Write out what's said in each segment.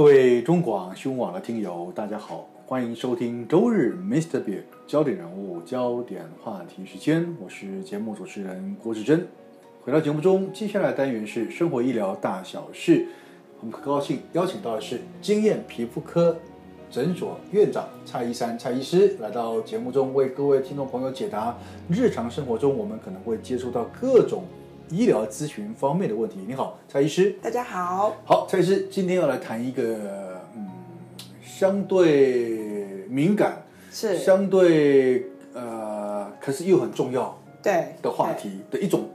各位中广新闻网的听友，大家好，欢迎收听周日 Mr. Big 焦点人物、焦点话题时间，我是节目主持人郭志珍。回到节目中，接下来单元是生活医疗大小事，我们很高兴邀请到的是经验皮肤科诊所院长蔡逸姗蔡医师来到节目中，为各位听众朋友解答日常生活中我们可能会接触到各种。医疗咨询方面的问题，你好，蔡医师。大家好。好，蔡医师，今天要来谈一个嗯，相对敏感，是相对呃，可是又很重要对的话题的一种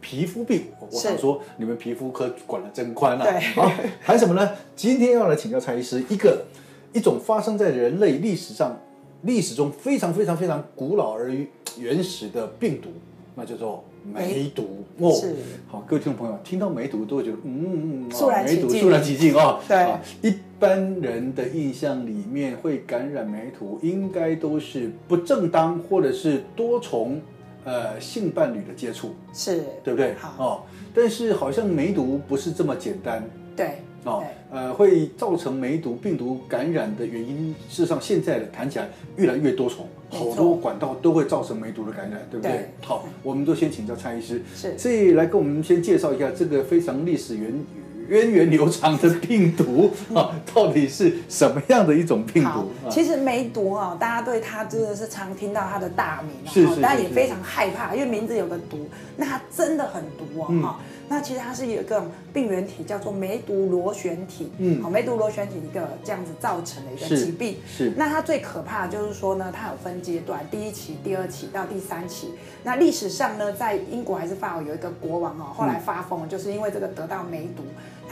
皮肤病。我想说，你们皮肤科管的真宽啊。对。好，谈什么呢？今天要来请教蔡医师，一个一种发生在人类历史上历史中非常非常非常古老而原始的病毒，那叫做。梅毒哦，是好，各位听众朋友，听到梅毒都会觉得，嗯嗯嗯，肃然起敬，肃然起敬啊。对啊，一般人的印象里面，会感染梅毒，应该都是不正当或者是多重呃性伴侣的接触，是对不对？好哦，但是好像梅毒不是这么简单，对。哦，呃，会造成梅毒病毒感染的原因，事实上现在的谈起来越来越多重，好多管道都会造成梅毒的感染，对不对？对。好，我们都先请教蔡医师，是，所以来跟我们先介绍一下这个非常历史源源远流长的病毒 啊，到底是什么样的一种病毒？其实梅毒啊，大家对它真的是常听到它的大名，是是，但也非常害怕，因为名字有个毒，那它真的很毒啊，哈、嗯。那其实它是有一个病原体，叫做梅毒螺旋体。嗯，好，梅毒螺旋体一个这样子造成的一个疾病。是。是，那它最可怕的就是说呢，它有分阶段，第一期、第二期到第三期。那历史上呢，在英国还是法国有一个国王哦，后来发疯了，就是因为这个得到梅毒，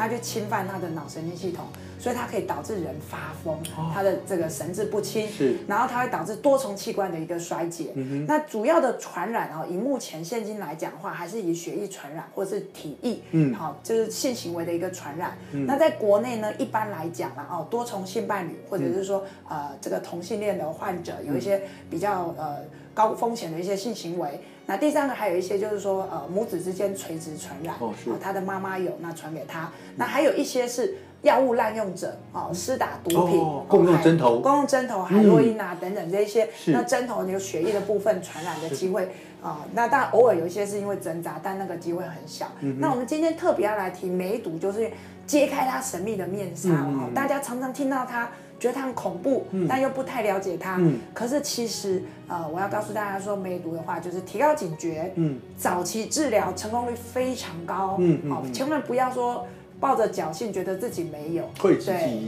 他就侵犯他的脑神经系统。所以它可以导致人发疯，他的这个神志不清，是，然后它会导致多重器官的一个衰竭。嗯、那主要的传染哦，以目前现今来讲的话，还是以血液传染或是体液，嗯，好，就是性行为的一个传染。嗯、那在国内呢，一般来讲啦，哦，多重性伴侣或者是说、嗯、呃这个同性恋的患者有一些比较呃高风险的一些性行为。那第三个还有一些就是说呃母子之间垂直传染，哦，是，他的妈妈有，那传给他。那还有一些是。药物滥用者哦，施打毒品，哦、共用针头，共用针头，海洛因啊等等这些，嗯、那针头有血液的部分传染的机会啊、呃，那当然偶尔有一些是因为针扎，但那个机会很小。嗯、那我们今天特别要来提梅毒，就是揭开他神秘的面纱、嗯哦、大家常常听到他，觉得它很恐怖，嗯、但又不太了解它。嗯、可是其实呃，我要告诉大家说，梅毒的话就是提高警觉，嗯，早期治疗成功率非常高，嗯嗯，好、嗯，千万不要说。抱着侥幸，觉得自己没有，对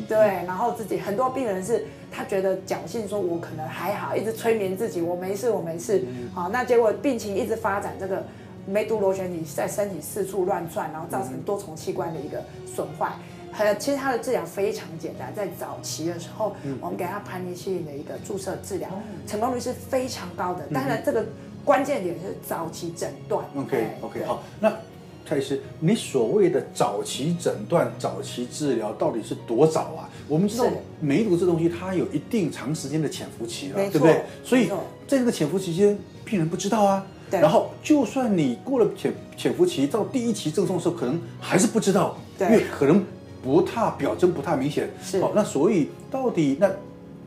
对，然后自己很多病人是，他觉得侥幸，说我可能还好，一直催眠自己，我没事，我没事，好，那结果病情一直发展，这个梅毒螺旋体在身体四处乱窜，然后造成多重器官的一个损坏。还有，其实它的治疗非常简单，在早期的时候，我们给他盘尼西林的一个注射治疗，成功率是非常高的。当然，这个关键点是早期诊断。OK OK，好，那。蔡医师，你所谓的早期诊断、早期治疗到底是多早啊？我们知道梅毒这东西，它有一定长时间的潜伏期了，对不对？所以在这个潜伏期间，病人不知道啊。然后，就算你过了潜潜伏期，到第一期赠送的时候，可能还是不知道，因为可能不太表征不太明显。是。好，那所以到底那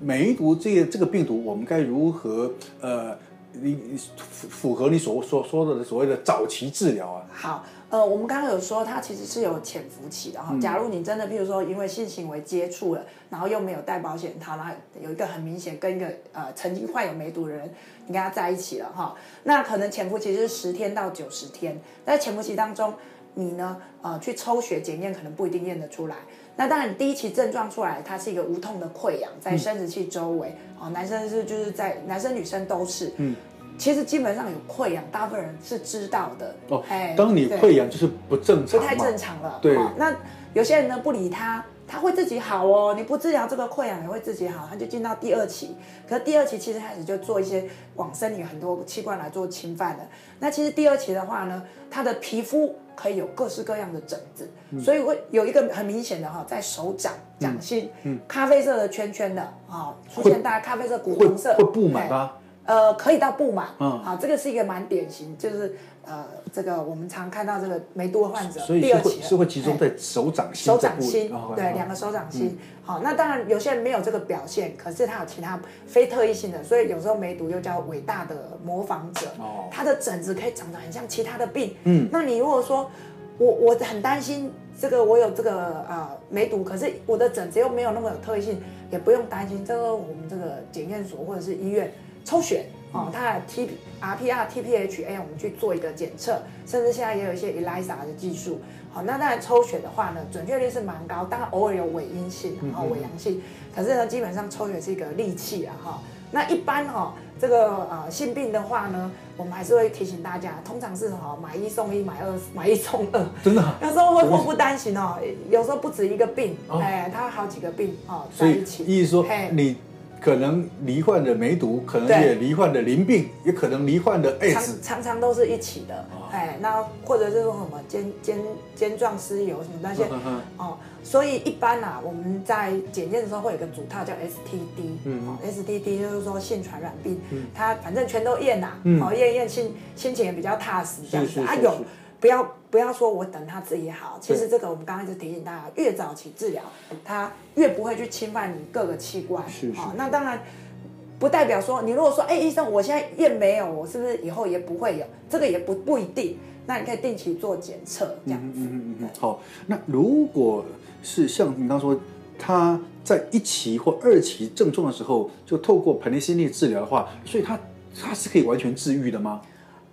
梅毒这个这个病毒，我们该如何呃，你符符合你所所说的所谓的早期治疗啊？好。呃，我们刚刚有说它其实是有潜伏期的哈。假如你真的，譬如说因为性行为接触了，然后又没有戴保险套，然后有一个很明显跟一个呃曾经患有梅毒的人，你跟他在一起了哈，那可能潜伏期是十天到九十天。在潜伏期当中，你呢呃去抽血检验可能不一定验得出来。那当然，你第一期症状出来，它是一个无痛的溃疡在生殖器周围，哦，男生是就是在男生女生都是，嗯。其实基本上有溃疡，大部分人是知道的。哦，哎，当你溃疡就是不正常，不太正常了。对，哦，那有些人呢不理他，他会自己好哦。你不治疗这个溃疡也会自己好，他就进到第二期。可是第二期其实开始就做一些往身体很多器官来做侵犯的。那其实第二期的话呢，他的皮肤可以有各式各样的疹子，嗯，所以会有一个很明显的哈，在手掌掌心，嗯，咖啡色的圈圈的啊，出现大家咖啡色、古铜色，会布满吗？呃，可以到不满，嗯，好，这个是一个蛮典型，就是呃，这个我们常看到这个梅毒患者，所以是会是会集中在手掌心，手掌心，哦、对，两个手掌心，好，那当然有些人没有这个表现，可是他有其他非特异性的，所以有时候梅毒又叫伟大的模仿者，哦，他的疹子可以长得很像其他的病，嗯，那你如果说我我很担心这个我有这个呃梅毒，可是我的疹子又没有那么有特异性，也不用担心，这个我们这个检验所或者是医院。抽血哦，它的 T R P R T P H A，我们去做一个检测，甚至现在也有一些 ELISA 的技术。好，那当然抽血的话呢，准确率是蛮高，当然偶尔有伪阴性，然后伪阳性，可是呢，基本上抽血是一个利器啊哈。那一般哈，这个呃性病的话呢，我们还是会提醒大家，通常是哈买一送一，买二买一送二，真的。有时候会祸不单行哦，有时候不止一个病，哎，它好几个病哦在一起。意思说你。可能罹患的梅毒，可能也罹患的淋病，也可能罹患的 AIDS，常常都是一起的。哎，那或者是说什么尖尖尖状湿疣什么那些哦，所以一般啊，我们在检验的时候会有个主套叫 STD，嗯，STD 就是说性传染病，它反正全都验呐，哦，验验心心情也比较踏实这样子啊有。不要不要说，我等他自己好。其实这个我们刚刚一直提醒大家，越早期治疗，他越不会去侵犯你各个器官。是是。那当然不代表说，你如果说，哎，医生，我现在验没有，我是不是以后也不会有？这个也不不一定。那你可以定期做检测，这样子。嗯嗯嗯。好，那如果是像你刚刚说，他在一期或二期症状的时候，就透过盆内心力治疗的话，所以他他是可以完全治愈的吗？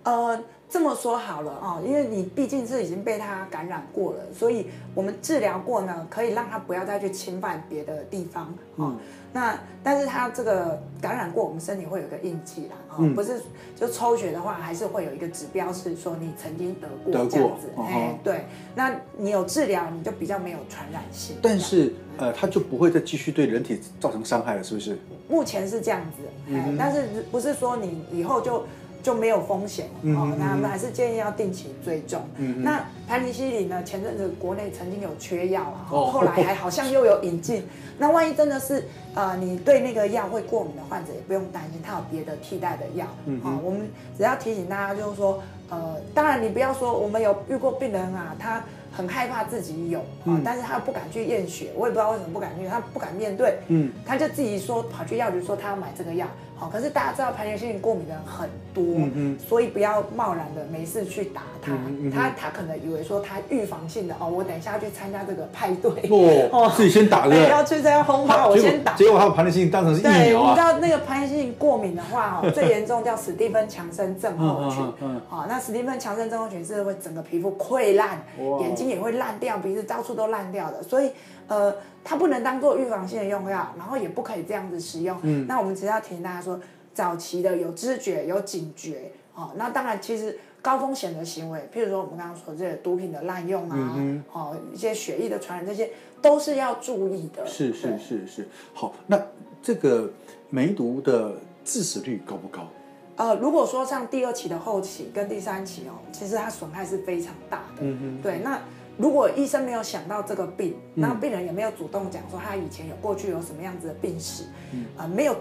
呃。这么说好了啊，因为你毕竟是已经被他感染过了，所以我们治疗过呢，可以让他不要再去侵犯别的地方。嗯，那但是他这个感染过，我们身体会有个印记啦。嗯，不是就抽血的话，还是会有一个指标是说你曾经得过这样子。哎，对，那你有治疗，你就比较没有传染性。但是呃，他就不会再继续对人体造成伤害了，是不是？目前是这样子，哎，但是不是说你以后就。就没有风险哦，那我们还是建议要定期追踪。那盘尼西林呢？前阵子国内曾经有缺药啊，后来还好像又有引进。那万一真的是呃，你对那个药会过敏的患者，也不用担心，它有别的替代的药。嗯，好，我们只要提醒大家，就是说，呃，当然你不要说我们有遇过病人啊，他很害怕自己有啊，但是他不敢去验血，我也不知道为什么不敢去，他不敢面对。嗯，他就自己说跑去药局说他要买这个药。好可是大家知道盘尼西林过敏的人很多，嗯嗯，所以不要贸然的没事去打他。他他可能以为说他预防性的哦，我等一下要去参加这个派对 哦，自己先打对，要去参加轰趴，我先打。结果他把盘尼西林当成是疫苗啊。对，我们知道那个盘尼西林过敏的话哦，最严重叫史蒂芬强森症候群。嗯，好，那史蒂芬强森症候群是会整个皮肤溃烂，眼睛也会烂掉，鼻子到处都烂掉的，所以呃，它不能当做预防性的用药，然后也不可以这样子使用。嗯，那我们只要提醒大家说。早期的有知觉有警觉，哦，那当然其实高风险的行为，譬如说我们刚刚说这个毒品的滥用啊，嗯、哼哦，一些血液的传染，这些都是要注意的。是是是是，好，那这个梅毒的致死率高不高？呃，如果说像第二期的后期跟第三期哦，其实它损害是非常大的。嗯嗯，对，那如果医生没有想到这个病，那病人也没有主动讲说他以前有过去有什么样子的病史，嗯、呃，没有。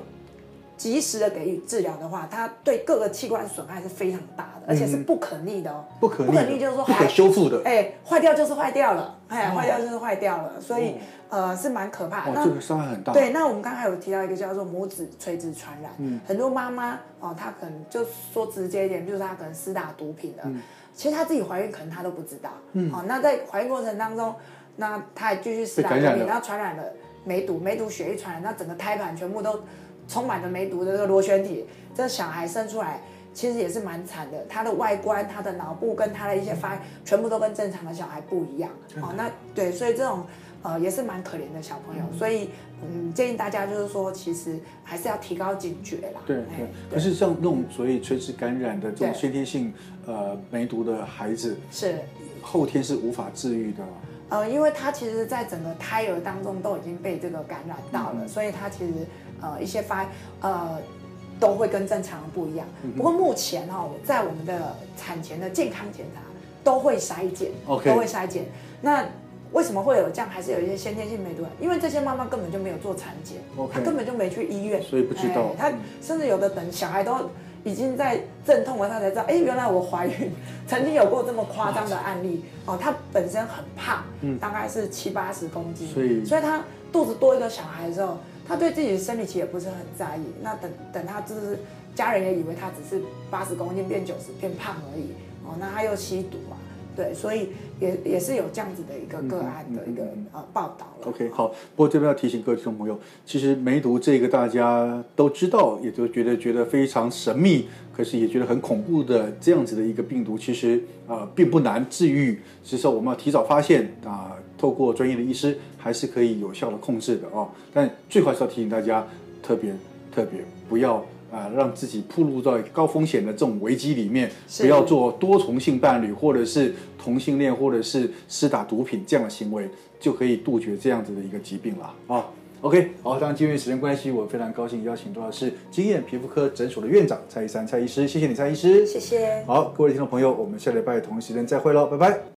及时的给予治疗的话，它对各个器官损害是非常大的，而且是不可逆的哦。不可逆，不可逆就是说不可修复的。哎，坏掉就是坏掉了，哎，坏掉就是坏掉了，所以呃是蛮可怕的。那这个伤害很大。对，那我们刚才有提到一个叫做母子垂直传染，嗯，很多妈妈哦，她可能就说直接一点，就是她可能施打毒品的，其实她自己怀孕可能她都不知道，嗯，哦，那在怀孕过程当中，那她也继续施打毒品，然后传染了梅毒，梅毒血液传染，那整个胎盘全部都。充满了梅毒的这个螺旋体，这小孩生出来其实也是蛮惨的。他的外观、他的脑部跟他的一些发育，全部都跟正常的小孩不一样。哦，那对，所以这种呃也是蛮可怜的小朋友。所以嗯，建议大家就是说，其实还是要提高警觉啦。对对。可是像那种所以垂直感染的这种先天性呃梅毒的孩子，是后天是无法治愈的。呃，因为他其实在整个胎儿当中都已经被这个感染到了，所以他其实。呃，一些发呃都会跟正常人不一样。不过目前哈、哦，在我们的产前的健康检查都会筛检.都会筛检。那为什么会有这样？还是有一些先天性梅毒？因为这些妈妈根本就没有做产检.她根本就没去医院，所以不知道。她甚至有的等小孩都已经在阵痛了，她才知道，哎，原来我怀孕，曾经有过这么夸张的案例哦。她本身很胖，嗯，大概是七八十公斤，所以，所以她肚子多一个小孩的时候，他对自己的生理期也不是很在意。那等等他就是家人也以为他只是八十公斤变九十变胖而已哦。那他又吸毒嘛。对，所以也也是有这样子的一个个案的一个、嗯嗯、呃报道了。OK，好，不过这边要提醒各位听众朋友，其实梅毒这个大家都知道，也都觉得觉得非常神秘，可是也觉得很恐怖的这样子的一个病毒，其实呃并不难治愈，只是说我们要提早发现啊、呃，透过专业的医师还是可以有效的控制的哦。但最好是要提醒大家，特别特别不要。啊，让自己暴露在高风险的这种危机里面，不要做多重性伴侣，或者是同性恋，或者是施打毒品这样的行为，就可以杜绝这样子的一个疾病了啊。OK，好，当然，因为时间关系，我非常高兴邀请到的是经验皮肤科诊所的院长蔡医生蔡医师，谢谢你，蔡医师，谢谢。好，各位听众朋友，我们下礼拜同一时间再会喽，拜拜。